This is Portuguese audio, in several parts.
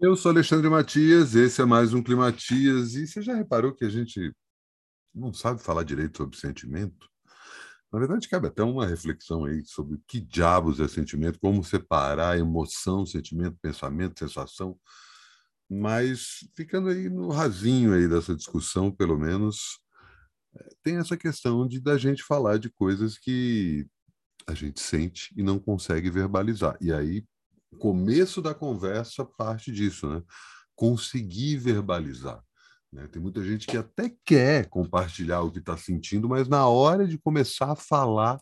Eu sou Alexandre Matias, esse é mais um Climatias. E você já reparou que a gente não sabe falar direito sobre sentimento? Na verdade, cabe até uma reflexão aí sobre o que diabos é sentimento, como separar emoção, sentimento, pensamento, sensação. Mas ficando aí no rasinho aí dessa discussão, pelo menos, é, tem essa questão de da gente falar de coisas que a gente sente e não consegue verbalizar. E aí começo da conversa parte disso, né? Conseguir verbalizar. Né? Tem muita gente que até quer compartilhar o que está sentindo, mas na hora de começar a falar,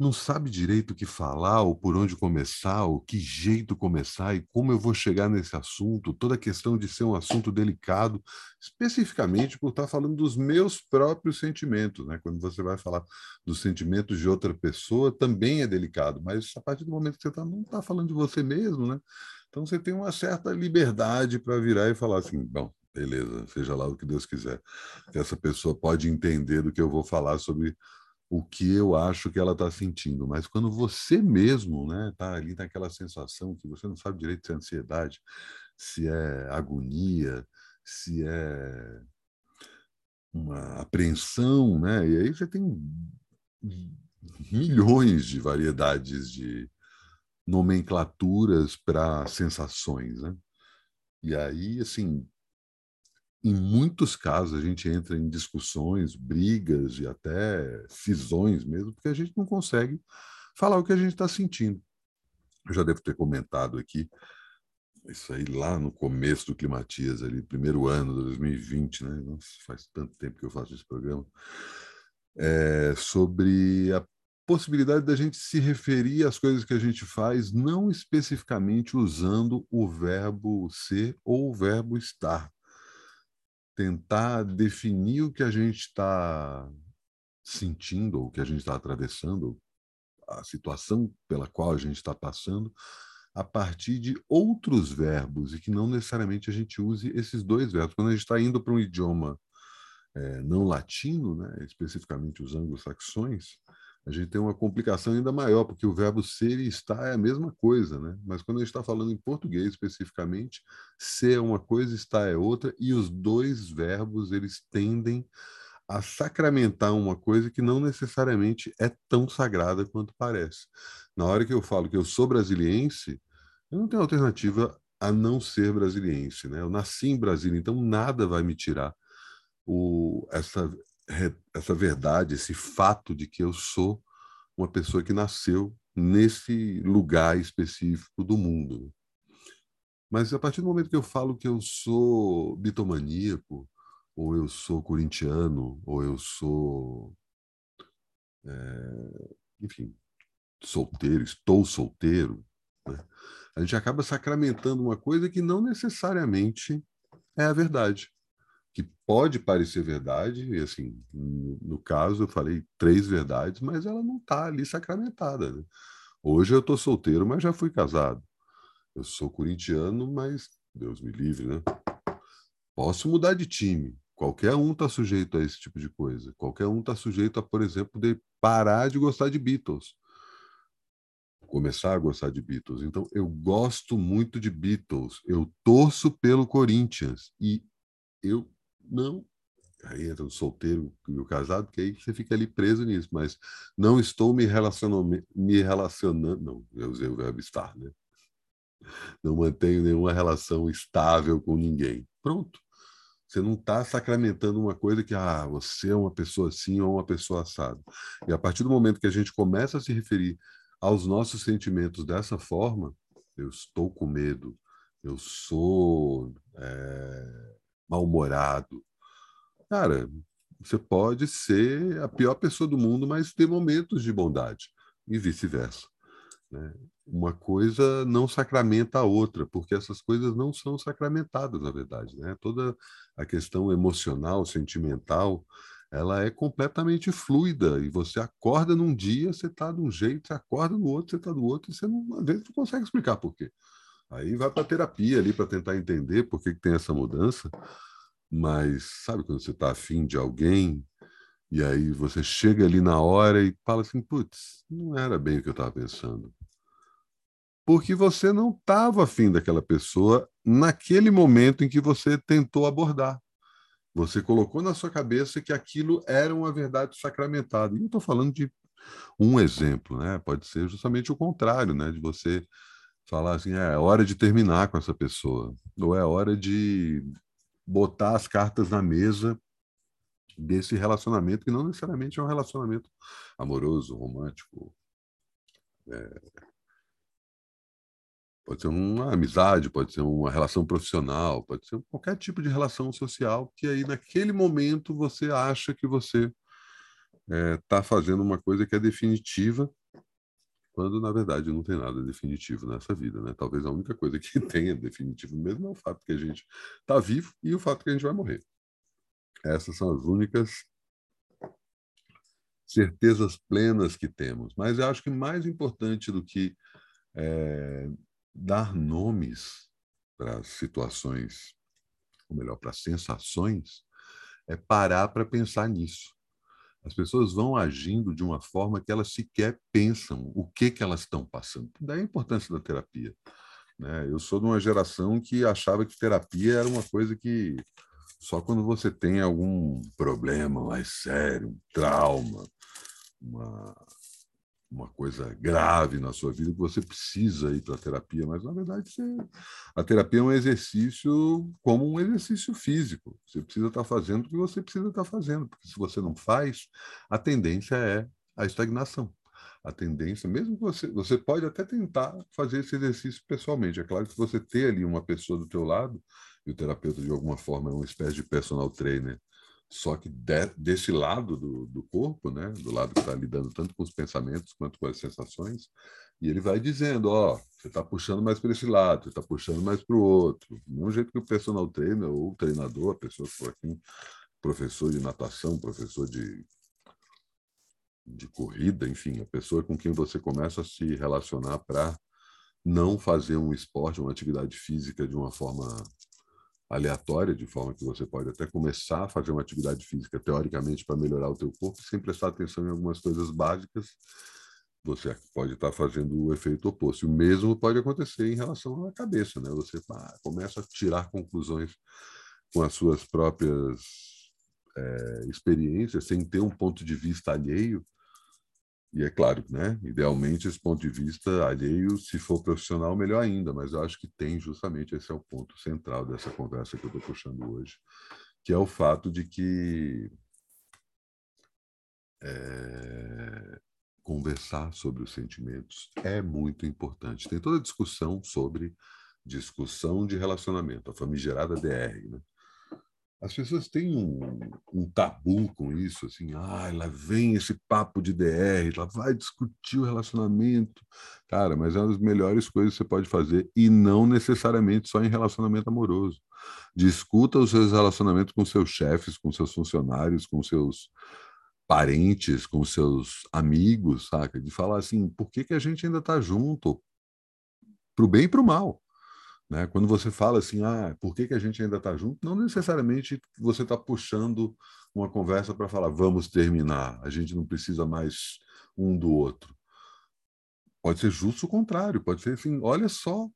não sabe direito o que falar, ou por onde começar, ou que jeito começar, e como eu vou chegar nesse assunto, toda a questão de ser um assunto delicado, especificamente por estar falando dos meus próprios sentimentos. Né? Quando você vai falar dos sentimentos de outra pessoa, também é delicado, mas a partir do momento que você tá, não está falando de você mesmo, né? então você tem uma certa liberdade para virar e falar assim: bom, beleza, seja lá o que Deus quiser. Essa pessoa pode entender do que eu vou falar sobre o que eu acho que ela está sentindo, mas quando você mesmo né, tá ali naquela sensação que você não sabe direito se é ansiedade, se é agonia, se é uma apreensão, né? E aí você tem milhões de variedades de nomenclaturas para sensações, né? E aí, assim, em muitos casos a gente entra em discussões, brigas e até cisões mesmo, porque a gente não consegue falar o que a gente está sentindo. Eu já devo ter comentado aqui, isso aí lá no começo do Climatias, ali, primeiro ano de 2020, né? Nossa, faz tanto tempo que eu faço esse programa, é, sobre a possibilidade da gente se referir às coisas que a gente faz, não especificamente usando o verbo ser ou o verbo estar tentar definir o que a gente está sentindo, o que a gente está atravessando, a situação pela qual a gente está passando, a partir de outros verbos, e que não necessariamente a gente use esses dois verbos. Quando a gente está indo para um idioma é, não latino, né, especificamente os anglo-saxões, a gente tem uma complicação ainda maior, porque o verbo ser e estar é a mesma coisa, né? Mas quando a gente está falando em português especificamente, ser é uma coisa, estar é outra, e os dois verbos eles tendem a sacramentar uma coisa que não necessariamente é tão sagrada quanto parece. Na hora que eu falo que eu sou brasiliense, eu não tenho alternativa a não ser brasiliense, né? Eu nasci em Brasília, então nada vai me tirar o, essa essa verdade, esse fato de que eu sou uma pessoa que nasceu nesse lugar específico do mundo. Mas a partir do momento que eu falo que eu sou bitomaníaco, ou eu sou corintiano, ou eu sou, é, enfim, solteiro, estou solteiro, né? a gente acaba sacramentando uma coisa que não necessariamente é a verdade que pode parecer verdade, e assim, no, no caso eu falei três verdades, mas ela não está ali sacramentada. Né? Hoje eu estou solteiro, mas já fui casado. Eu sou corintiano, mas Deus me livre, né? Posso mudar de time. Qualquer um está sujeito a esse tipo de coisa. Qualquer um está sujeito a, por exemplo, de parar de gostar de Beatles. Começar a gostar de Beatles. Então, eu gosto muito de Beatles. Eu torço pelo Corinthians. E eu não. Aí entra o solteiro e o casado, que aí você fica ali preso nisso, mas não estou me relacionando, me relacionando, não, eu usei o verbo estar, né? Não mantenho nenhuma relação estável com ninguém. Pronto. Você não está sacramentando uma coisa que ah, você é uma pessoa assim ou uma pessoa assada. E a partir do momento que a gente começa a se referir aos nossos sentimentos dessa forma, eu estou com medo, eu sou é, mal-humorado, Cara, você pode ser a pior pessoa do mundo, mas ter momentos de bondade, e vice-versa. Né? Uma coisa não sacramenta a outra, porque essas coisas não são sacramentadas, na verdade. Né? Toda a questão emocional, sentimental, ela é completamente fluida. E você acorda num dia, você está de um jeito, você acorda no outro, você está do outro, e você não, às vezes não consegue explicar por quê. Aí vai para terapia ali para tentar entender por que, que tem essa mudança. Mas sabe quando você está afim de alguém e aí você chega ali na hora e fala assim, putz, não era bem o que eu estava pensando. Porque você não estava afim daquela pessoa naquele momento em que você tentou abordar. Você colocou na sua cabeça que aquilo era uma verdade sacramentada. E eu estou falando de um exemplo, né? Pode ser justamente o contrário, né? De você falar assim, é, é hora de terminar com essa pessoa, ou é hora de botar as cartas na mesa desse relacionamento que não necessariamente é um relacionamento amoroso, romântico, é, Pode ser uma amizade, pode ser uma relação profissional, pode ser qualquer tipo de relação social que aí naquele momento você acha que você está é, tá fazendo uma coisa que é definitiva, quando na verdade não tem nada definitivo nessa vida, né? Talvez a única coisa que tenha definitivo mesmo é o fato que a gente está vivo e o fato que a gente vai morrer. Essas são as únicas certezas plenas que temos. Mas eu acho que mais importante do que é, dar nomes para situações, ou melhor, para sensações, é parar para pensar nisso. As pessoas vão agindo de uma forma que elas sequer pensam o que, que elas estão passando. Daí a importância da terapia. Né? Eu sou de uma geração que achava que terapia era uma coisa que só quando você tem algum problema mais sério, um trauma, uma uma coisa grave na sua vida que você precisa ir para a terapia, mas na verdade você... a terapia é um exercício como um exercício físico. Você precisa estar fazendo o que você precisa estar fazendo, porque se você não faz, a tendência é a estagnação. A tendência, mesmo que você, você pode até tentar fazer esse exercício pessoalmente. É claro que você ter ali uma pessoa do teu lado, e o terapeuta de alguma forma é uma espécie de personal trainer só que de, desse lado do, do, corpo, né, do lado que está lidando tanto com os pensamentos quanto com as sensações, e ele vai dizendo, ó, oh, você está puxando mais para esse lado, você está puxando mais para o outro. Mesmo jeito que o personal trainer ou o treinador, a pessoa que for aqui, professor de natação, professor de, de corrida, enfim, a pessoa com quem você começa a se relacionar para não fazer um esporte, uma atividade física de uma forma aleatória, de forma que você pode até começar a fazer uma atividade física teoricamente para melhorar o teu corpo, sem prestar atenção em algumas coisas básicas, você pode estar fazendo o efeito oposto. O mesmo pode acontecer em relação à cabeça, né? Você ah, começa a tirar conclusões com as suas próprias é, experiências, sem ter um ponto de vista alheio, e é claro, né? Idealmente, esse ponto de vista alheio, se for profissional, melhor ainda, mas eu acho que tem justamente esse é o ponto central dessa conversa que eu estou puxando hoje, que é o fato de que é, conversar sobre os sentimentos é muito importante. Tem toda a discussão sobre discussão de relacionamento, a famigerada DR, né? As pessoas têm um, um, tabu com isso, assim, ah, lá vem esse papo de DR, lá vai discutir o relacionamento. Cara, mas é uma das melhores coisas que você pode fazer, e não necessariamente só em relacionamento amoroso. Discuta os seus relacionamentos com seus chefes, com seus funcionários, com seus parentes, com seus amigos, saca? De falar assim, por que, que a gente ainda está junto? Para o bem e para o mal. Né? Quando você fala assim, ah, por que, que a gente ainda está junto? Não necessariamente você está puxando uma conversa para falar, vamos terminar, a gente não precisa mais um do outro. Pode ser justo o contrário, pode ser assim, olha só,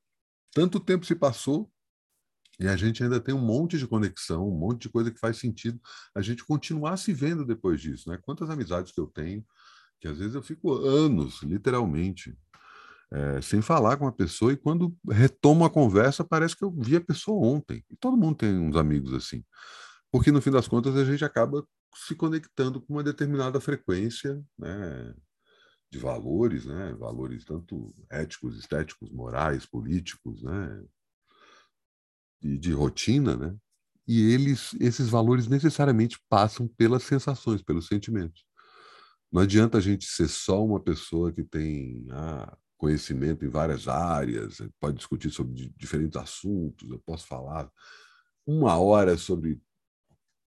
tanto tempo se passou e a gente ainda tem um monte de conexão, um monte de coisa que faz sentido a gente continuar se vendo depois disso. Né? Quantas amizades que eu tenho, que às vezes eu fico anos, literalmente, é, sem falar com a pessoa, e quando retomo a conversa, parece que eu vi a pessoa ontem. E todo mundo tem uns amigos assim. Porque, no fim das contas, a gente acaba se conectando com uma determinada frequência né, de valores, né, valores tanto éticos, estéticos, morais, políticos, né, e de rotina, né, e eles, esses valores necessariamente passam pelas sensações, pelos sentimentos. Não adianta a gente ser só uma pessoa que tem ah, conhecimento em várias áreas, pode discutir sobre diferentes assuntos, eu posso falar uma hora sobre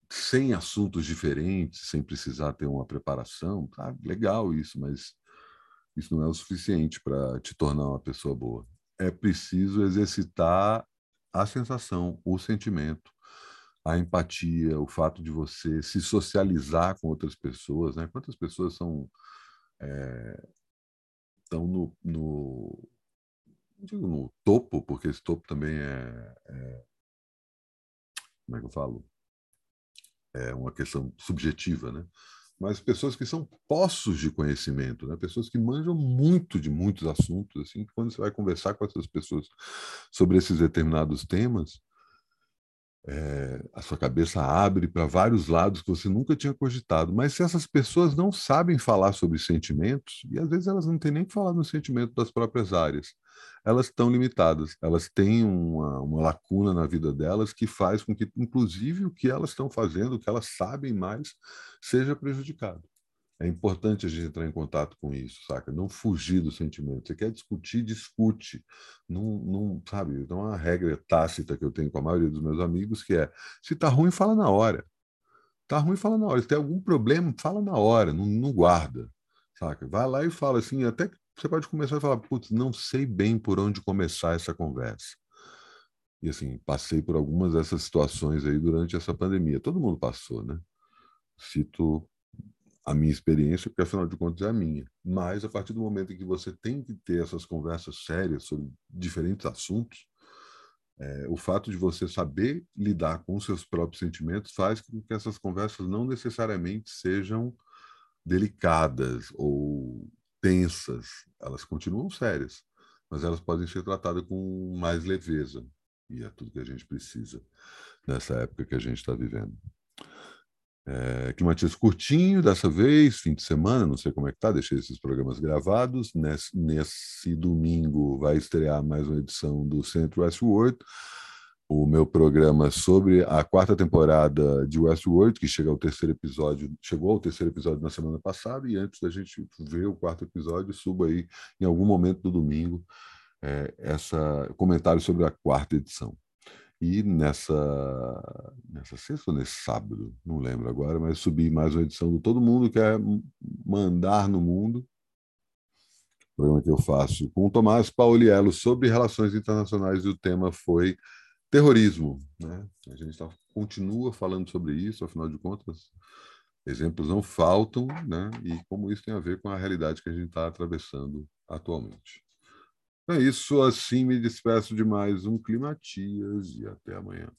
100 assuntos diferentes, sem precisar ter uma preparação. Tá legal isso, mas isso não é o suficiente para te tornar uma pessoa boa. É preciso exercitar a sensação, o sentimento, a empatia, o fato de você se socializar com outras pessoas. Né? Quantas pessoas são é, estão no, no, digo no topo, porque esse topo também é, é como é que eu falo? É uma questão subjetiva, né? Mas pessoas que são poços de conhecimento, né? Pessoas que manjam muito de muitos assuntos, assim, quando você vai conversar com essas pessoas sobre esses determinados temas, é, a sua cabeça abre para vários lados que você nunca tinha cogitado. Mas se essas pessoas não sabem falar sobre sentimentos, e às vezes elas não têm nem que falar no sentimento das próprias áreas, elas estão limitadas, elas têm uma, uma lacuna na vida delas que faz com que, inclusive, o que elas estão fazendo, o que elas sabem mais, seja prejudicado. É importante a gente entrar em contato com isso, saca? Não fugir do sentimento. Você quer discutir, discute. Não, não sabe? Então, uma regra tácita que eu tenho com a maioria dos meus amigos que é: se tá ruim, fala na hora. Tá ruim, fala na hora. Se tem algum problema, fala na hora, não, não guarda, saca? Vai lá e fala assim, até que você pode começar a falar, putz, não sei bem por onde começar essa conversa. E assim, passei por algumas dessas situações aí durante essa pandemia. Todo mundo passou, né? Cito a minha experiência, porque afinal de contas é a minha. Mas a partir do momento em que você tem que ter essas conversas sérias sobre diferentes assuntos, é, o fato de você saber lidar com os seus próprios sentimentos faz com que essas conversas não necessariamente sejam delicadas ou tensas. Elas continuam sérias, mas elas podem ser tratadas com mais leveza. E é tudo que a gente precisa nessa época que a gente está vivendo. É, climatismo curtinho dessa vez, fim de semana, não sei como é que tá, deixei esses programas gravados. Nesse, nesse domingo vai estrear mais uma edição do Centro Westworld, o meu programa sobre a quarta temporada de Westworld, que chega ao terceiro episódio, chegou ao terceiro episódio na semana passada, e antes da gente ver o quarto episódio, suba aí em algum momento do domingo é, essa comentário sobre a quarta edição. E nessa, nessa sexta ou nesse sábado, não lembro agora, mas subi mais uma edição do Todo Mundo Quer Mandar no Mundo, programa que eu faço com o Tomás Pauliello sobre relações internacionais e o tema foi terrorismo. Né? A gente tá, continua falando sobre isso, afinal de contas, exemplos não faltam, né? e como isso tem a ver com a realidade que a gente está atravessando atualmente. É isso, assim me despeço de mais um Climatias e até amanhã.